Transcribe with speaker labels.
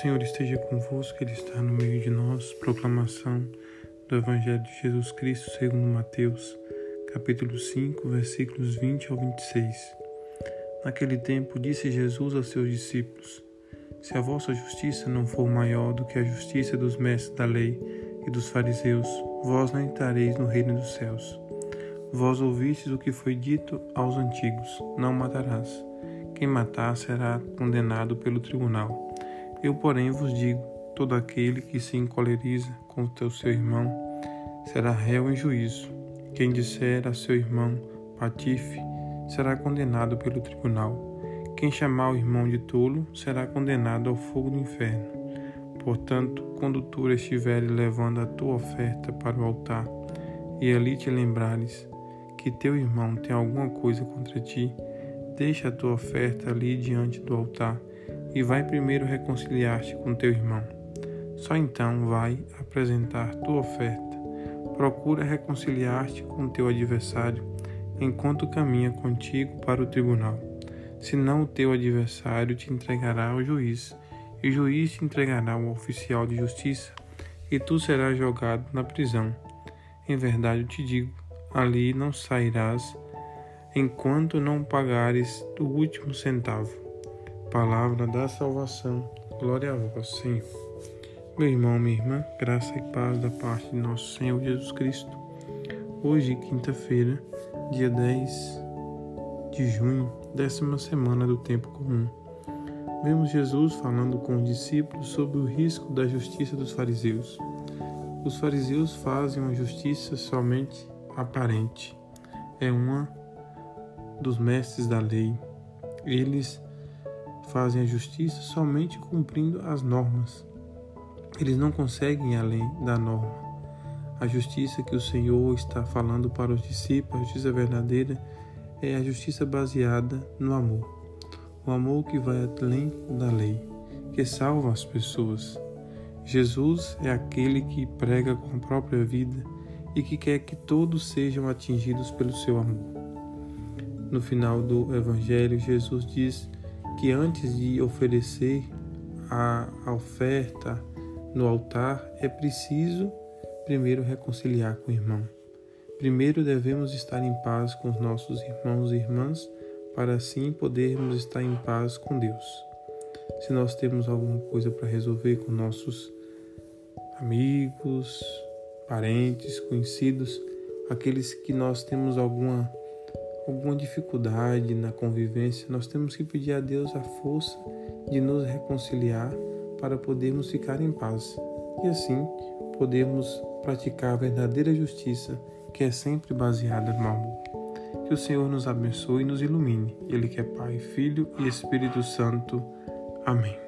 Speaker 1: Senhor esteja convosco, Ele está no meio de nós. Proclamação do Evangelho de Jesus Cristo segundo Mateus, capítulo 5, versículos 20 ao 26. Naquele tempo disse Jesus aos seus discípulos: Se a vossa justiça não for maior do que a justiça dos mestres da lei e dos fariseus, vós não entrareis no reino dos céus. Vós ouvistes o que foi dito aos antigos: Não matarás. Quem matar será condenado pelo tribunal. Eu, porém, vos digo: todo aquele que se encoleriza contra o seu irmão será réu em juízo. Quem disser a seu irmão patife será condenado pelo tribunal. Quem chamar o irmão de tolo será condenado ao fogo do inferno. Portanto, quando tu estiveres levando a tua oferta para o altar e ali te lembrares que teu irmão tem alguma coisa contra ti, deixa a tua oferta ali diante do altar e vai primeiro reconciliar-te com teu irmão. Só então vai apresentar tua oferta. Procura reconciliar-te com teu adversário enquanto caminha contigo para o tribunal. Senão o teu adversário te entregará ao juiz, e o juiz te entregará ao oficial de justiça, e tu serás jogado na prisão. Em verdade eu te digo, ali não sairás enquanto não pagares o último centavo. Palavra da salvação. Glória a vós, Senhor. Meu irmão, minha irmã, graça e paz da parte de nosso Senhor Jesus Cristo. Hoje, quinta-feira, dia 10 de junho, décima semana do tempo comum. Vemos Jesus falando com os discípulos sobre o risco da justiça dos fariseus. Os fariseus fazem uma justiça somente aparente. É uma dos mestres da lei. Eles fazem a justiça somente cumprindo as normas. Eles não conseguem ir além da norma. A justiça que o Senhor está falando para os discípulos, a justiça verdadeira, é a justiça baseada no amor. O amor que vai além da lei, que salva as pessoas. Jesus é aquele que prega com a própria vida e que quer que todos sejam atingidos pelo seu amor. No final do Evangelho, Jesus diz que antes de oferecer a, oferta no altar é preciso primeiro reconciliar com o irmão. Primeiro devemos estar em paz com os nossos irmãos e irmãs para assim podermos estar em paz com Deus. Se nós temos alguma coisa para resolver com nossos amigos, parentes, conhecidos, aqueles que nós temos alguma alguma dificuldade na convivência, nós temos que pedir a Deus a força de nos reconciliar para podermos ficar em paz e assim podermos praticar a verdadeira justiça que é sempre baseada no amor. Que o Senhor nos abençoe e nos ilumine. Ele que é Pai, Filho e Espírito Santo. Amém.